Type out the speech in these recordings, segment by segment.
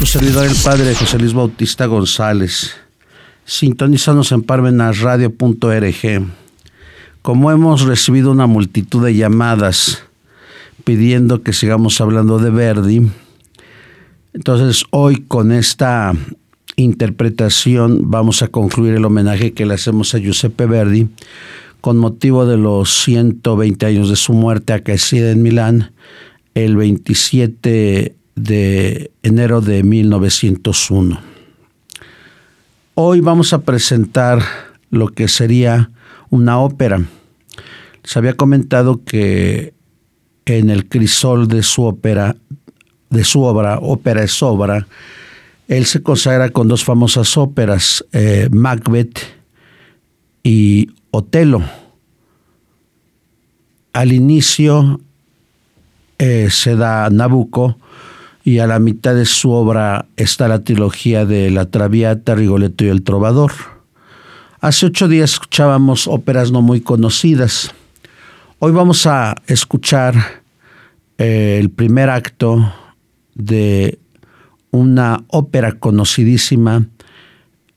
Su servidor el padre José Luis Bautista González. Sintonízanos en parmenasradio.org. Como hemos recibido una multitud de llamadas pidiendo que sigamos hablando de Verdi, entonces hoy con esta interpretación vamos a concluir el homenaje que le hacemos a Giuseppe Verdi con motivo de los 120 años de su muerte acaecida en Milán el 27 de enero de 1901. Hoy vamos a presentar lo que sería una ópera. Se había comentado que en el crisol de su ópera, de su obra, ópera es obra, él se consagra con dos famosas óperas, eh, Macbeth y Otelo. Al inicio eh, se da Nabucco y a la mitad de su obra está la trilogía de La Traviata, Rigoletto y el Trovador. Hace ocho días escuchábamos óperas no muy conocidas. Hoy vamos a escuchar eh, el primer acto de una ópera conocidísima,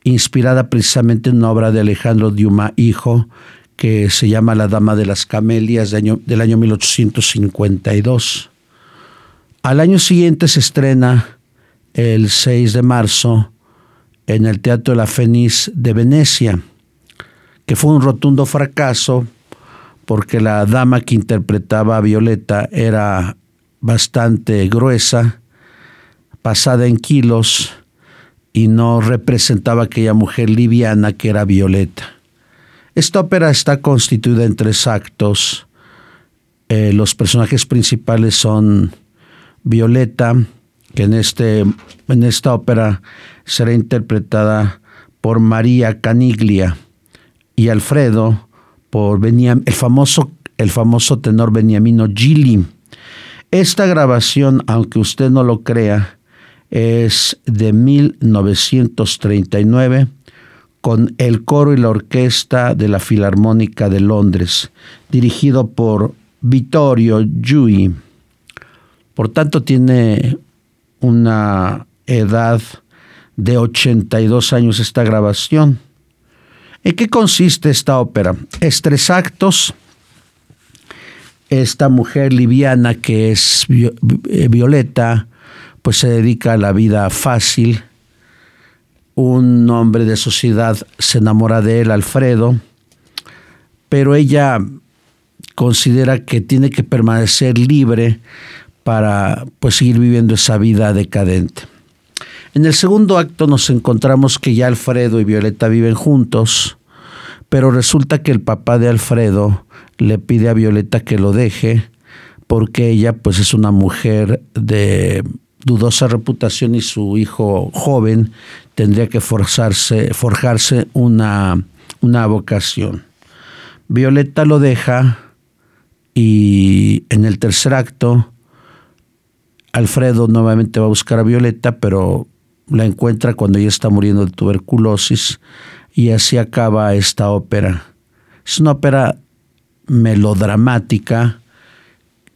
inspirada precisamente en una obra de Alejandro Dumas Hijo, que se llama La Dama de las Camelias del año 1852. Al año siguiente se estrena el 6 de marzo en el Teatro de la Fenice de Venecia, que fue un rotundo fracaso porque la dama que interpretaba a Violeta era bastante gruesa pasada en kilos y no representaba aquella mujer liviana que era Violeta. Esta ópera está constituida en tres actos. Eh, los personajes principales son Violeta, que en, este, en esta ópera será interpretada por María Caniglia, y Alfredo por el, famoso, el famoso tenor Beniamino Gili. Esta grabación, aunque usted no lo crea, es de 1939 con el coro y la orquesta de la Filarmónica de Londres, dirigido por Vittorio Giui. Por tanto, tiene una edad de 82 años esta grabación. ¿En qué consiste esta ópera? Es tres actos. Esta mujer liviana que es eh, Violeta, pues se dedica a la vida fácil. Un hombre de sociedad se enamora de él, Alfredo, pero ella considera que tiene que permanecer libre para pues seguir viviendo esa vida decadente. En el segundo acto nos encontramos que ya Alfredo y Violeta viven juntos, pero resulta que el papá de Alfredo le pide a Violeta que lo deje porque ella pues es una mujer de dudosa reputación y su hijo joven tendría que forjarse una, una vocación. Violeta lo deja y en el tercer acto Alfredo nuevamente va a buscar a Violeta, pero la encuentra cuando ella está muriendo de tuberculosis y así acaba esta ópera. Es una ópera melodramática,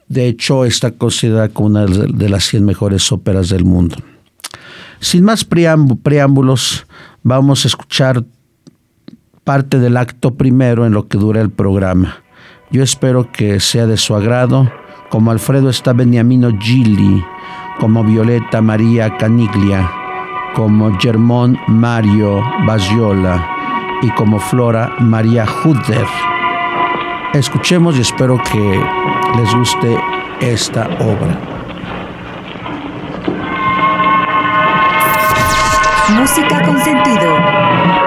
de hecho, está considerada como una de las 100 mejores óperas del mundo. Sin más preámbulos, vamos a escuchar parte del acto primero en lo que dura el programa. Yo espero que sea de su agrado, como Alfredo está Beniamino Gili, como Violeta María Caniglia, como Germón Mario Basiola y como Flora María Huder. Escuchemos y espero que les guste esta obra. Música con sentido.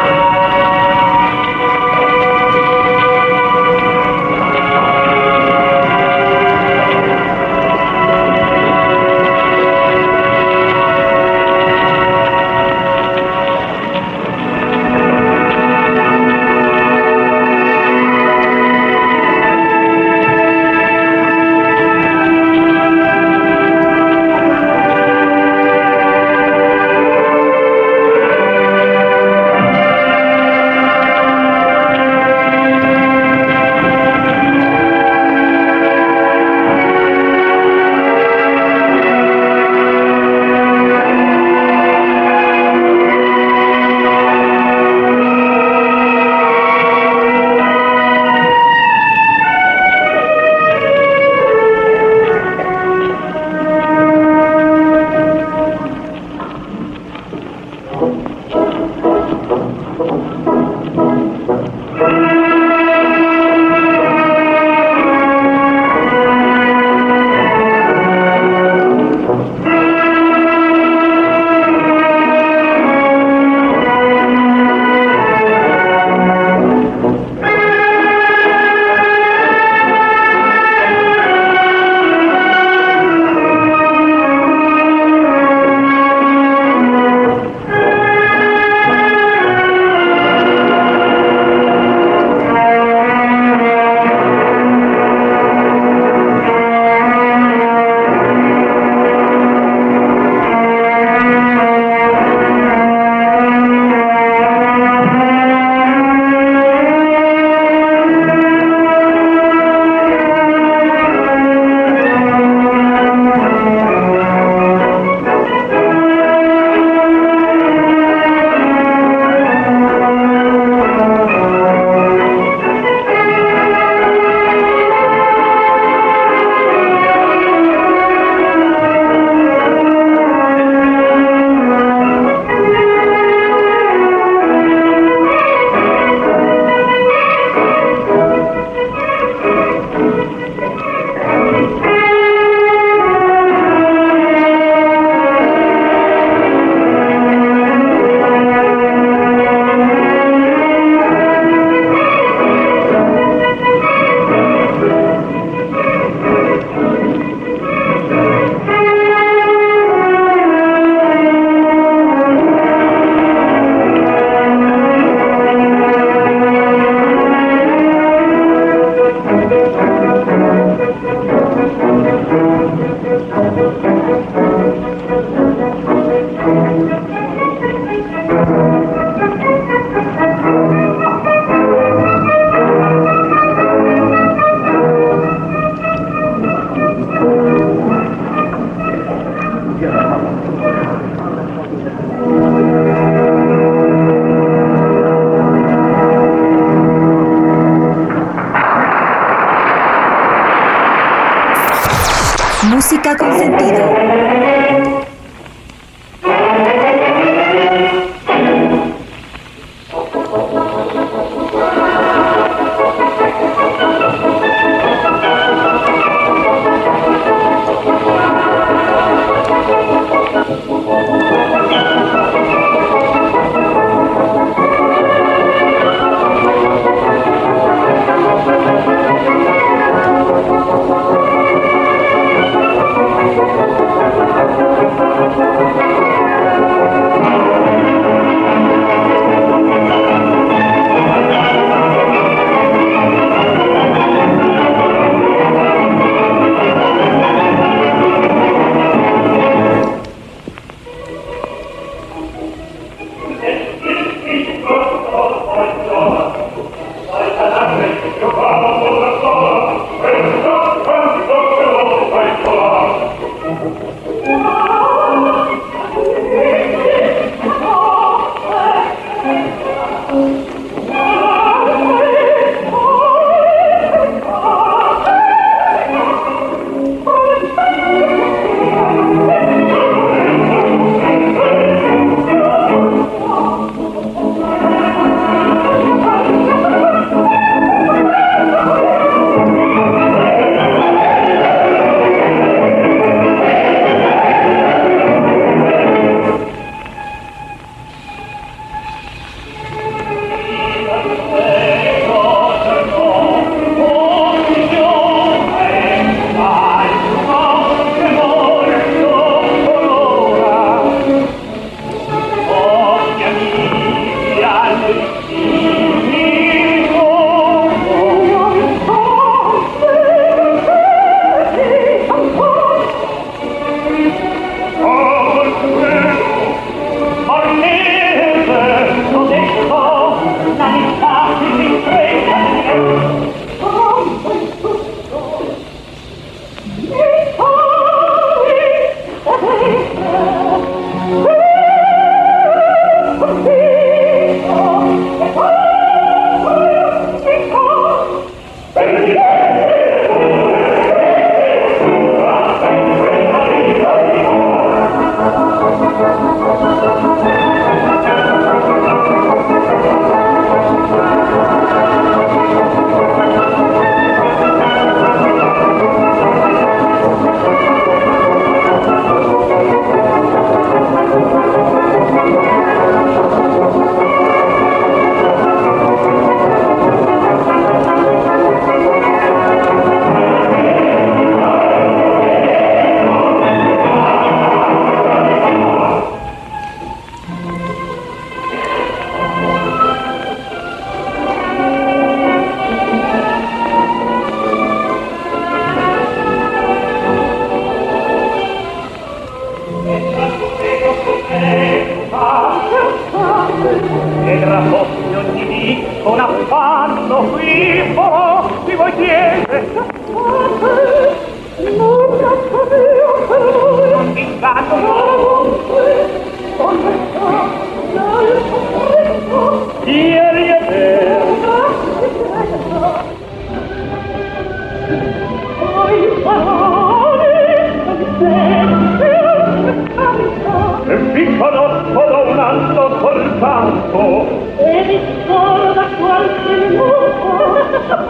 Ha ha ha!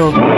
Oviedo.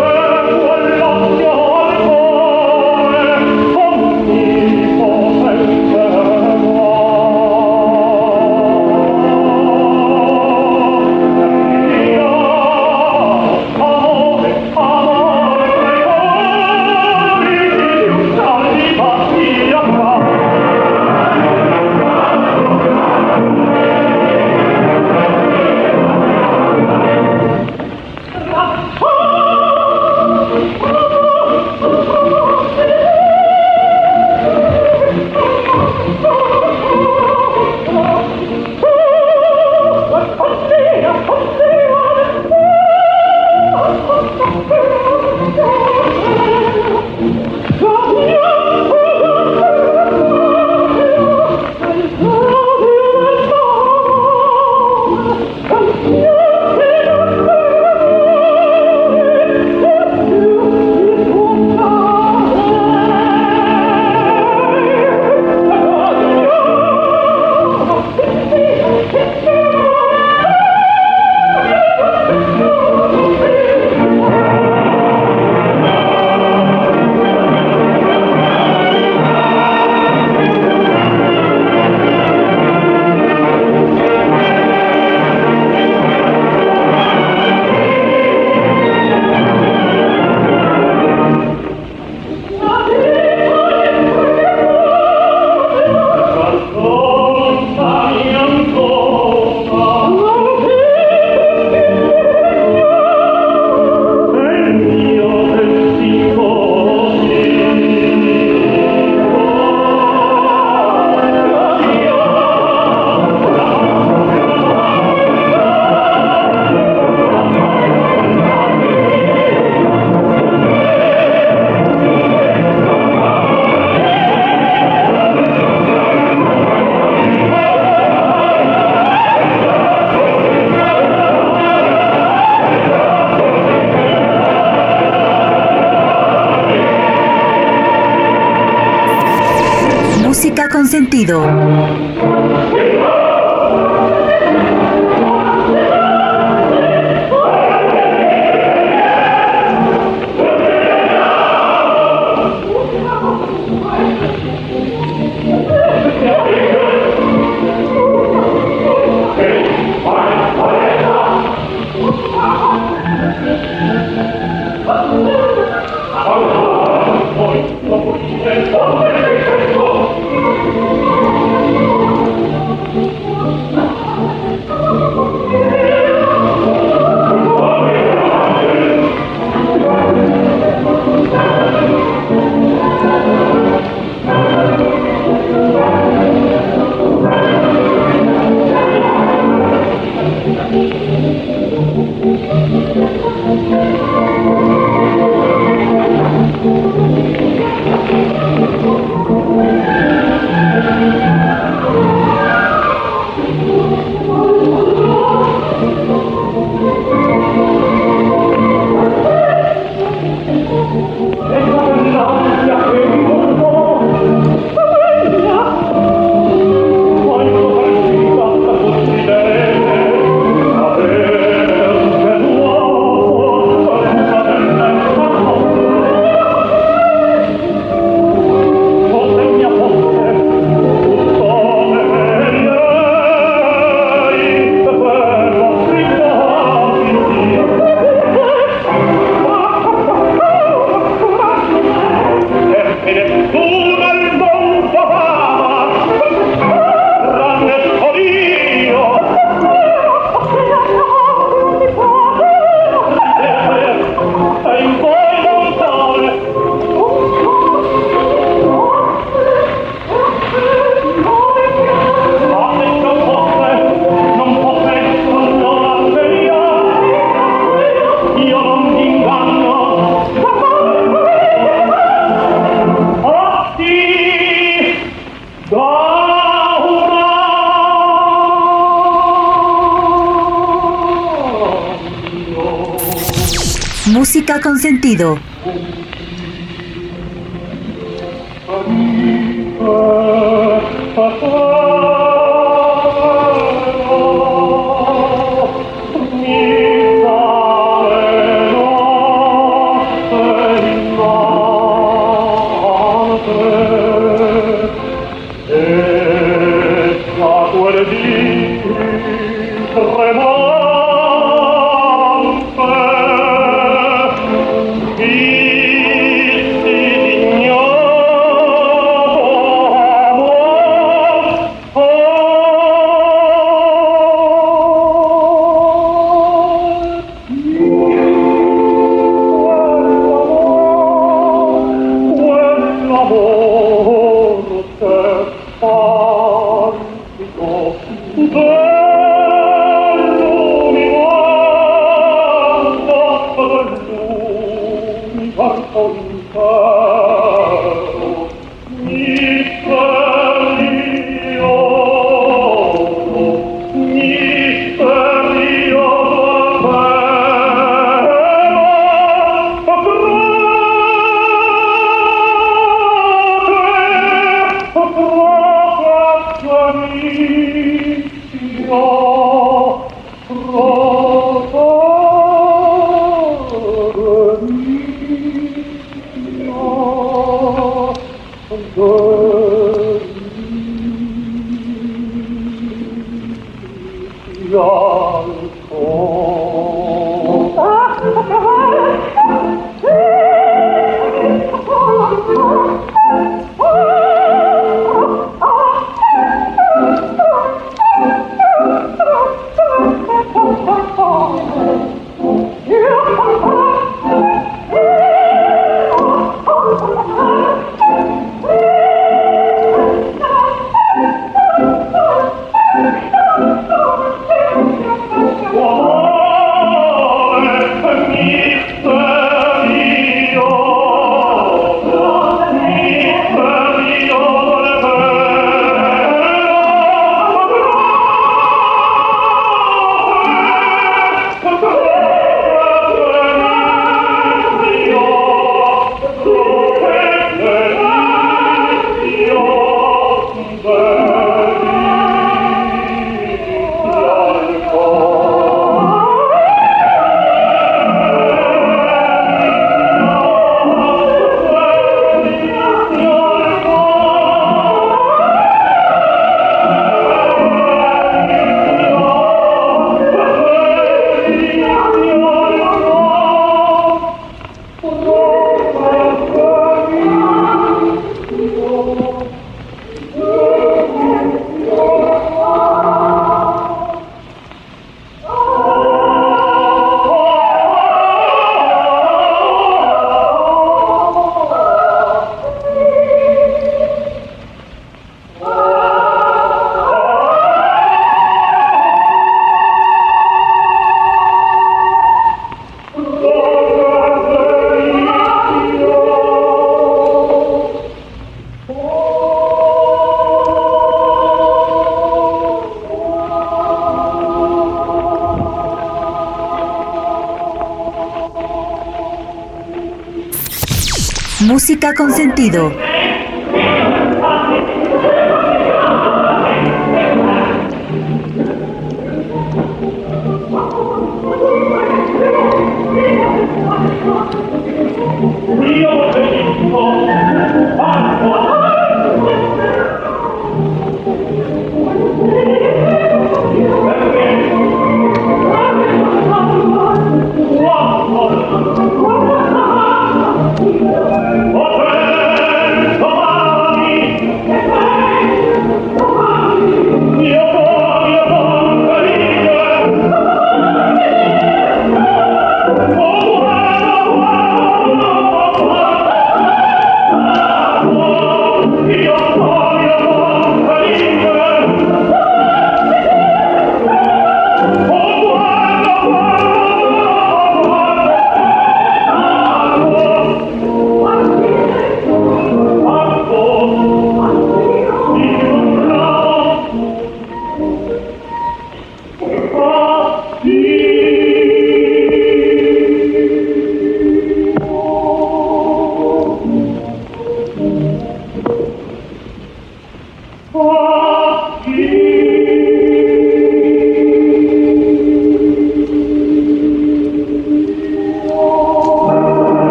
Música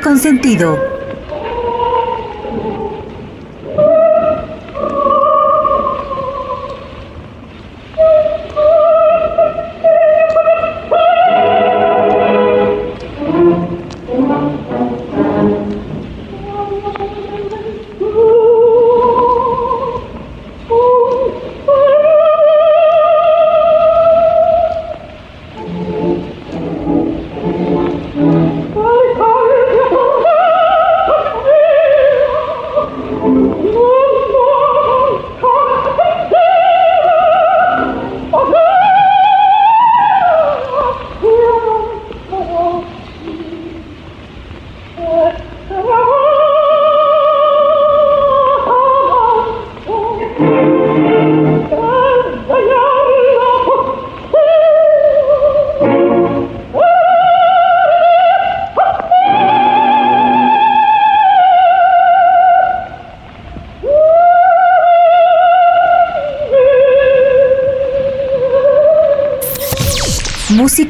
con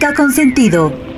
Música con sentido.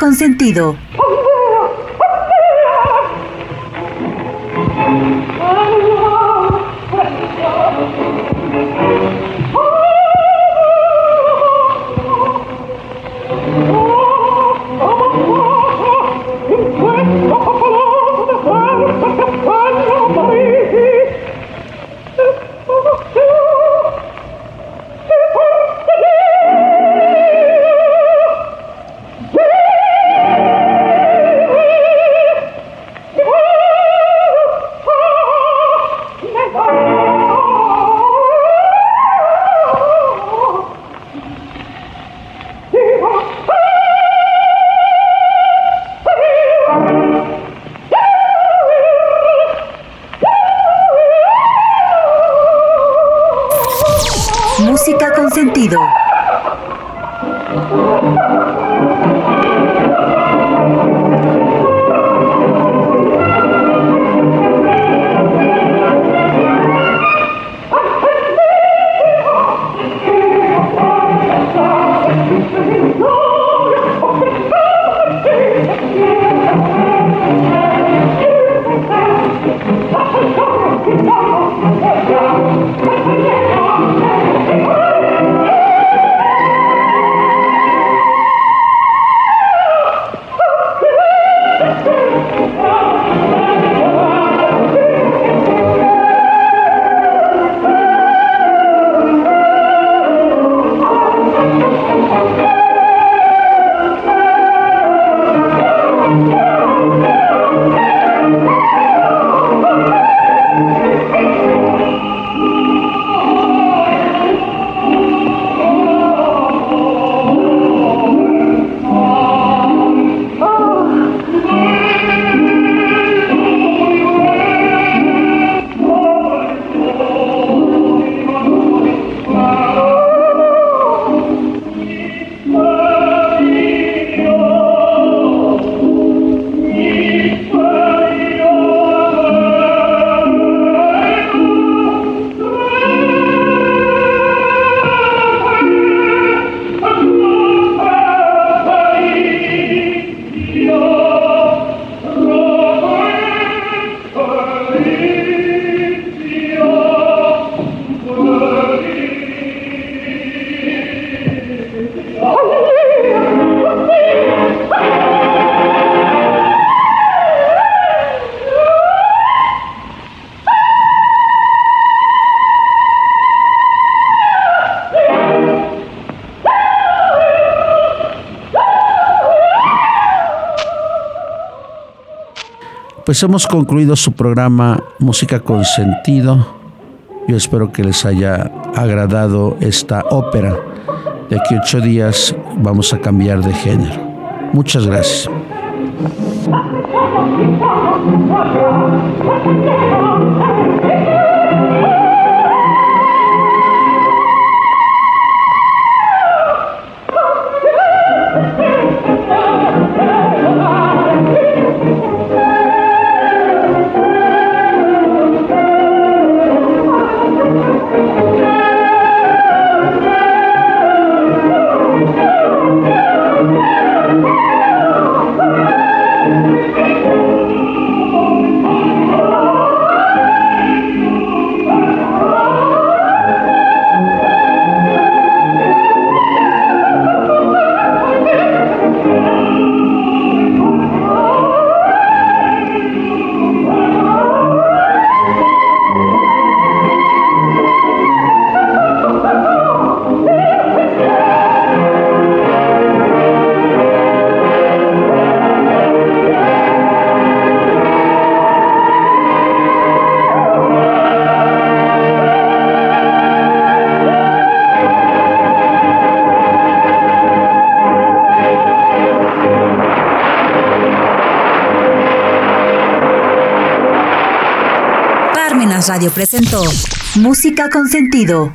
Música Pues hemos concluido su programa Música con Sentido. Yo espero que les haya agradado esta ópera. De aquí ocho días vamos a cambiar de género. Muchas gracias. Presentó Música con sentido